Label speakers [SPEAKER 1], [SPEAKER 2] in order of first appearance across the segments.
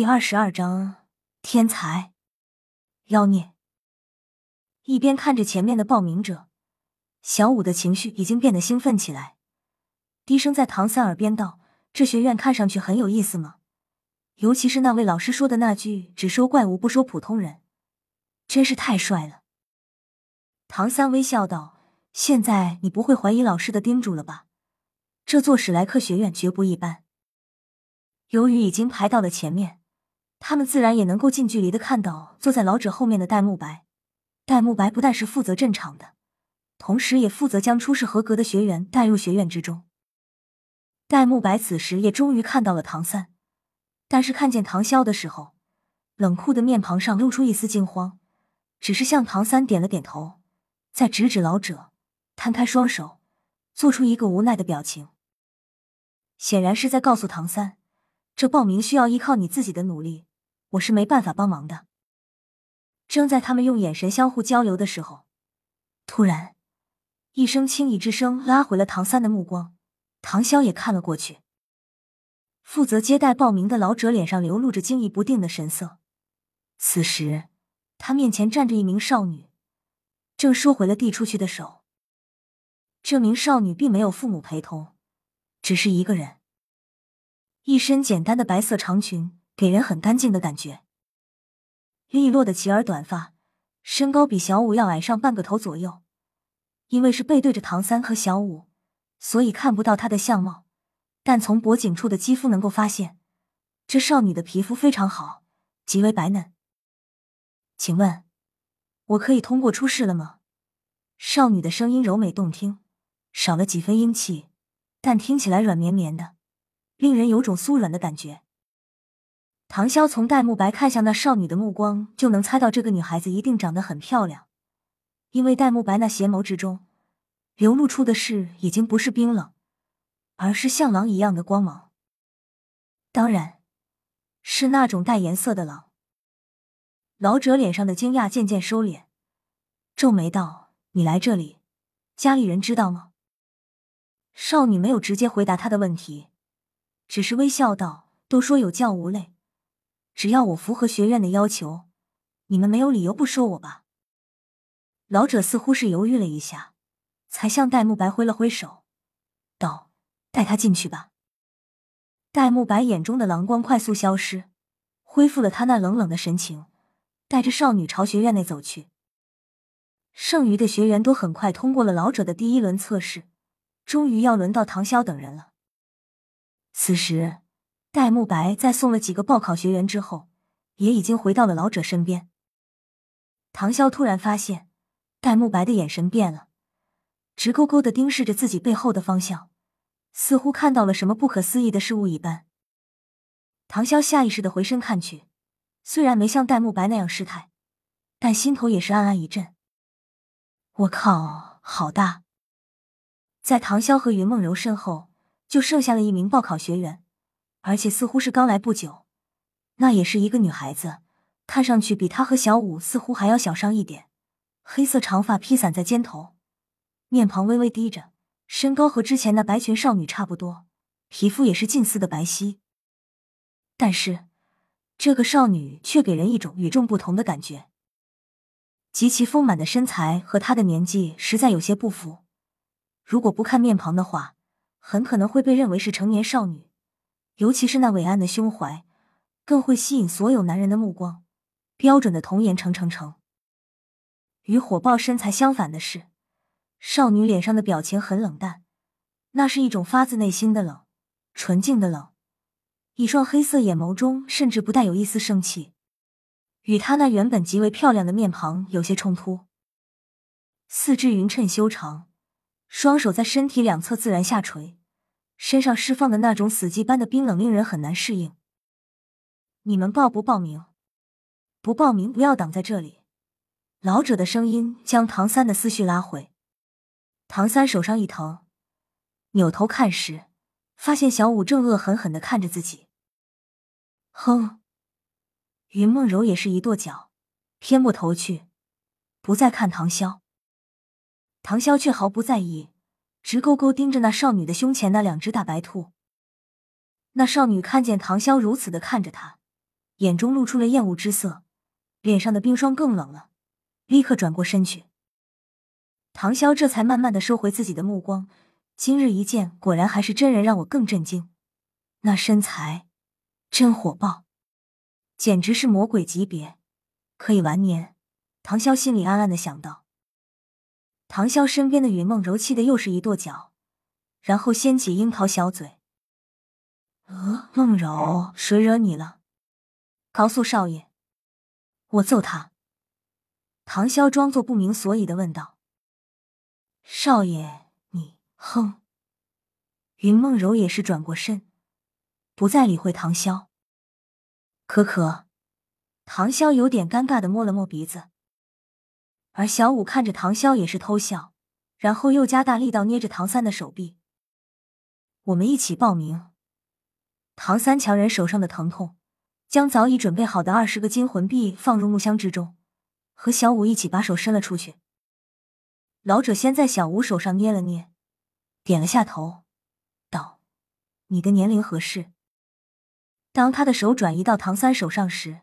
[SPEAKER 1] 第二十二章天才妖孽。一边看着前面的报名者，小五的情绪已经变得兴奋起来，低声在唐三耳边道：“这学院看上去很有意思吗？尤其是那位老师说的那句‘只收怪物，不收普通人’，真是太帅了。”唐三微笑道：“现在你不会怀疑老师的叮嘱了吧？这座史莱克学院绝不一般。由于已经排到了前面，他们自然也能够近距离的看到坐在老者后面的戴沐白。戴沐白不但是负责镇场的，同时也负责将初试合格的学员带入学院之中。戴沐白此时也终于看到了唐三，但是看见唐潇的时候，冷酷的面庞上露出一丝惊慌，只是向唐三点了点头，再指指老者，摊开双手，做出一个无奈的表情，显然是在告诉唐三，这报名需要依靠你自己的努力，我是没办法帮忙的。正在他们用眼神相互交流的时候，突然一声轻昵之声拉回了唐三的目光。唐潇也看了过去，负责接待报名的老者脸上流露着惊疑不定的神色。此时，他面前站着一名少女，正收回了递出去的手。这名少女并没有父母陪同，只是一个人，一身简单的白色长裙，给人很干净的感觉。利落的齐耳短发，身高比小五要矮上半个头左右。因为是背对着唐三和小五，所以看不到她的相貌，但从脖颈处的肌肤能够发现，这少女的皮肤非常好，极为白嫩。请问，我可以通过出试了吗？少女的声音柔美动听，少了几分英气，但听起来软绵绵的，令人有种酥软的感觉。唐潇从戴沐白看向那少女的目光，就能猜到这个女孩子一定长得很漂亮，因为戴沐白那邪眸之中流露出的是已经不是冰冷，而是像狼一样的光芒。当然，是那种带颜色的狼。老者脸上的惊讶渐渐收敛，皱眉道：“你来这里，家里人知道吗？”少女没有直接回答他的问题，只是微笑道：“都说有教无类。”只要我符合学院的要求，你们没有理由不收我吧？老者似乎是犹豫了一下，才向戴沐白挥了挥手，道：“带他进去吧。”戴沐白眼中的蓝光快速消失，恢复了他那冷冷的神情，带着少女朝学院内走去。剩余的学员都很快通过了老者的第一轮测试，终于要轮到唐潇等人了。此时。戴沐白在送了几个报考学员之后，也已经回到了老者身边。唐潇突然发现，戴沐白的眼神变了，直勾勾的盯视着自己背后的方向，似乎看到了什么不可思议的事物一般。唐潇下意识的回身看去，虽然没像戴沐白那样失态，但心头也是暗暗一震。我靠，好大！在唐潇和云梦柔身后，就剩下了一名报考学员。而且似乎是刚来不久，那也是一个女孩子，看上去比她和小五似乎还要小上一点。黑色长发披散在肩头，面庞微微低着，身高和之前那白裙少女差不多，皮肤也是近似的白皙。但是这个少女却给人一种与众不同的感觉，极其丰满的身材和她的年纪实在有些不符。如果不看面庞的话，很可能会被认为是成年少女。尤其是那伟岸的胸怀，更会吸引所有男人的目光。标准的童颜成成成。与火爆身材相反的是，少女脸上的表情很冷淡，那是一种发自内心的冷，纯净的冷。一双黑色眼眸中甚至不带有一丝生气，与她那原本极为漂亮的面庞有些冲突。四肢匀称修长，双手在身体两侧自然下垂。身上释放的那种死寂般的冰冷，令人很难适应。你们报不报名？不报名不要挡在这里。老者的声音将唐三的思绪拉回。唐三手上一疼，扭头看时，发现小五正恶狠狠的看着自己。哼！云梦柔也是一跺脚，偏过头去，不再看唐潇。唐潇却毫不在意。直勾勾盯着那少女的胸前那两只大白兔。那少女看见唐潇如此的看着她，眼中露出了厌恶之色，脸上的冰霜更冷了，立刻转过身去。唐潇这才慢慢的收回自己的目光，今日一见，果然还是真人，让我更震惊。那身材真火爆，简直是魔鬼级别，可以完年。唐潇心里暗暗的想到。唐潇身边的云梦柔气的又是一跺脚，然后掀起樱桃小嘴：“呃，梦柔，谁惹你了？告诉少爷，我揍他。”唐潇装作不明所以的问道：“少爷，你哼。”云梦柔也是转过身，不再理会唐潇。可可，唐潇有点尴尬的摸了摸鼻子。而小五看着唐潇也是偷笑，然后又加大力道捏着唐三的手臂。我们一起报名。唐三强忍手上的疼痛，将早已准备好的二十个金魂币放入木箱之中，和小五一起把手伸了出去。老者先在小五手上捏了捏，点了下头，道：“你的年龄合适。”当他的手转移到唐三手上时，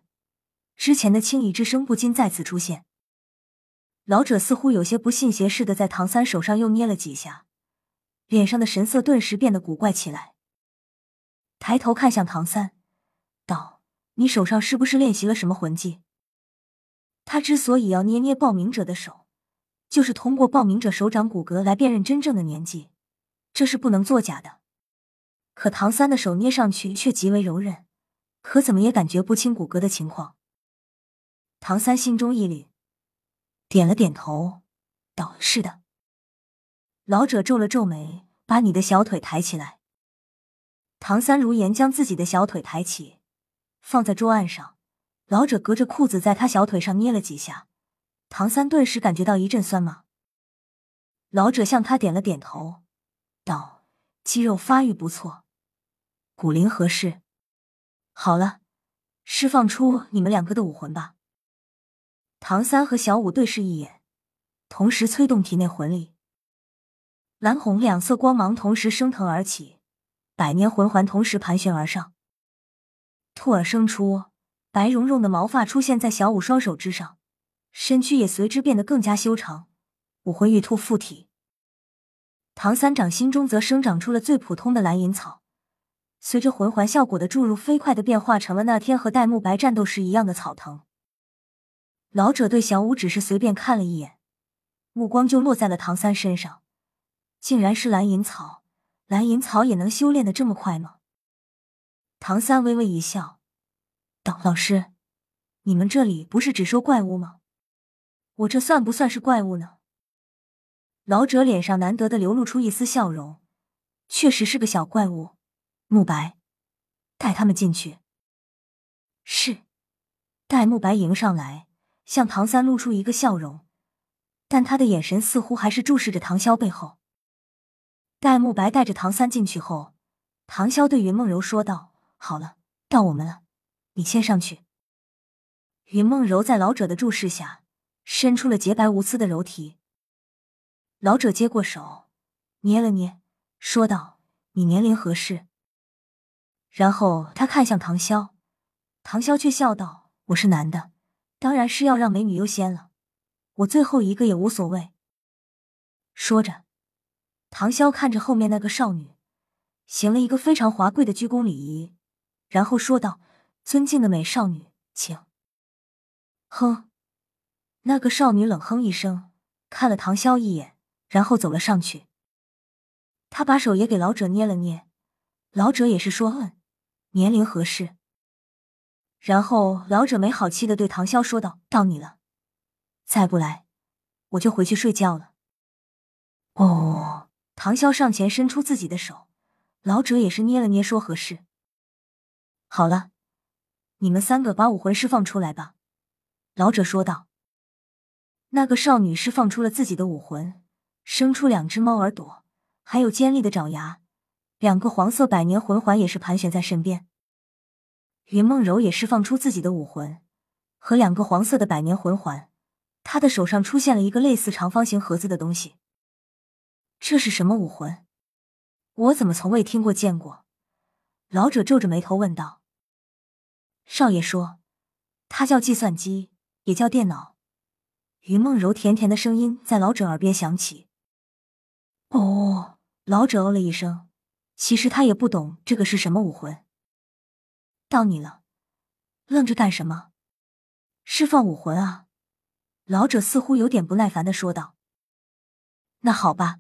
[SPEAKER 1] 之前的轻疑之声不禁再次出现。老者似乎有些不信邪似的，在唐三手上又捏了几下，脸上的神色顿时变得古怪起来。抬头看向唐三，道：“你手上是不是练习了什么魂技？”他之所以要捏捏报名者的手，就是通过报名者手掌骨骼来辨认真正的年纪，这是不能作假的。可唐三的手捏上去却极为柔韧，可怎么也感觉不清骨骼的情况。唐三心中一凛。点了点头，道：“是的。”老者皱了皱眉，把你的小腿抬起来。唐三如言将自己的小腿抬起，放在桌案上。老者隔着裤子在他小腿上捏了几下，唐三顿时感觉到一阵酸麻。老者向他点了点头，道：“肌肉发育不错，骨龄合适。好了，释放出你们两个的武魂吧。”唐三和小五对视一眼，同时催动体内魂力，蓝红两色光芒同时升腾而起，百年魂环同时盘旋而上，兔耳生出，白茸茸的毛发出现在小五双手之上，身躯也随之变得更加修长，武魂玉兔附体。唐三掌心中则生长出了最普通的蓝银草，随着魂环效果的注入，飞快的变化成了那天和戴沐白战斗时一样的草藤。老者对小五只是随便看了一眼，目光就落在了唐三身上。竟然是蓝银草，蓝银草也能修炼的这么快吗？唐三微微一笑，道：“老师，你们这里不是只收怪物吗？我这算不算是怪物呢？”老者脸上难得的流露出一丝笑容，确实是个小怪物。慕白，带他们进去。是，带慕白迎上来。向唐三露出一个笑容，但他的眼神似乎还是注视着唐潇背后。戴沐白带着唐三进去后，唐潇对云梦柔说道：“好了，到我们了，你先上去。”云梦柔在老者的注视下，伸出了洁白无私的柔体。老者接过手，捏了捏，说道：“你年龄合适。”然后他看向唐潇，唐潇却笑道：“我是男的。”当然是要让美女优先了，我最后一个也无所谓。说着，唐潇看着后面那个少女，行了一个非常华贵的鞠躬礼仪，然后说道：“尊敬的美少女，请。”哼，那个少女冷哼一声，看了唐潇一眼，然后走了上去。他把手也给老者捏了捏，老者也是说：“嗯，年龄合适。”然后老者没好气的对唐潇说道：“到你了，再不来，我就回去睡觉了。”哦，唐潇上前伸出自己的手，老者也是捏了捏，说：“合适。”好了，你们三个把武魂释放出来吧。”老者说道。那个少女释放出了自己的武魂，生出两只猫耳朵，还有尖利的爪牙，两个黄色百年魂环也是盘旋在身边。云梦柔也释放出自己的武魂和两个黄色的百年魂环，她的手上出现了一个类似长方形盒子的东西。这是什么武魂？我怎么从未听过见过？老者皱着眉头问道。少爷说，他叫计算机，也叫电脑。云梦柔甜甜的声音在老者耳边响起。哦，老者哦了一声，其实他也不懂这个是什么武魂。到你了，愣着干什么？释放武魂啊！老者似乎有点不耐烦的说道。那好吧。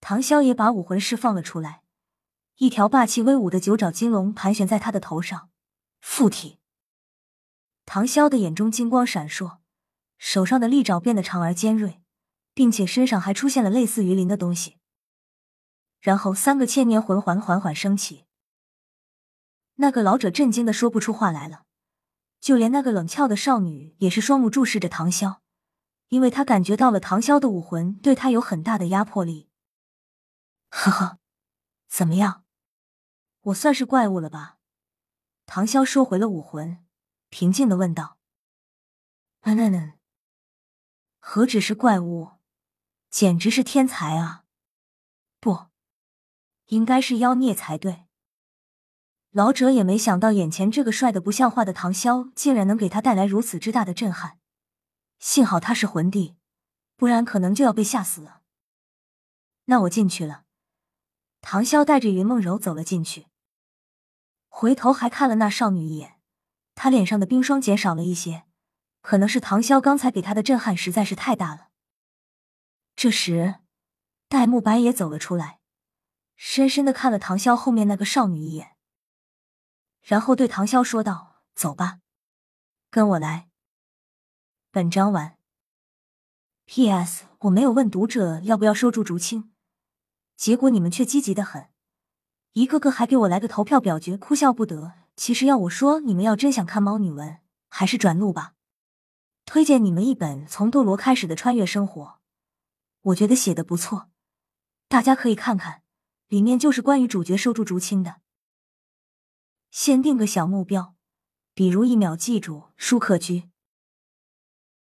[SPEAKER 1] 唐潇也把武魂释放了出来，一条霸气威武的九爪金龙盘旋在他的头上。附体。唐潇的眼中金光闪烁。手上的利爪变得长而尖锐，并且身上还出现了类似鱼鳞的东西。然后三个千年魂环缓缓升起。那个老者震惊的说不出话来了，就连那个冷俏的少女也是双目注视着唐潇，因为她感觉到了唐潇的武魂对她有很大的压迫力。呵呵，怎么样？我算是怪物了吧？唐潇收回了武魂，平静的问道：“嗯嗯嗯。”何止是怪物，简直是天才啊！不，应该是妖孽才对。老者也没想到，眼前这个帅的不像话的唐潇，竟然能给他带来如此之大的震撼。幸好他是魂帝，不然可能就要被吓死了。那我进去了。唐潇带着云梦柔走了进去，回头还看了那少女一眼，她脸上的冰霜减少了一些。可能是唐潇刚才给他的震撼实在是太大了。这时，戴沐白也走了出来，深深的看了唐潇后面那个少女一眼，然后对唐潇说道：“走吧，跟我来。”本章完。P.S. 我没有问读者要不要收住竹青，结果你们却积极的很，一个个还给我来个投票表决，哭笑不得。其实要我说，你们要真想看猫女文，还是转录吧。推荐你们一本从斗罗开始的穿越生活，我觉得写的不错，大家可以看看，里面就是关于主角收住竹青的。先定个小目标，比如一秒记住舒克居。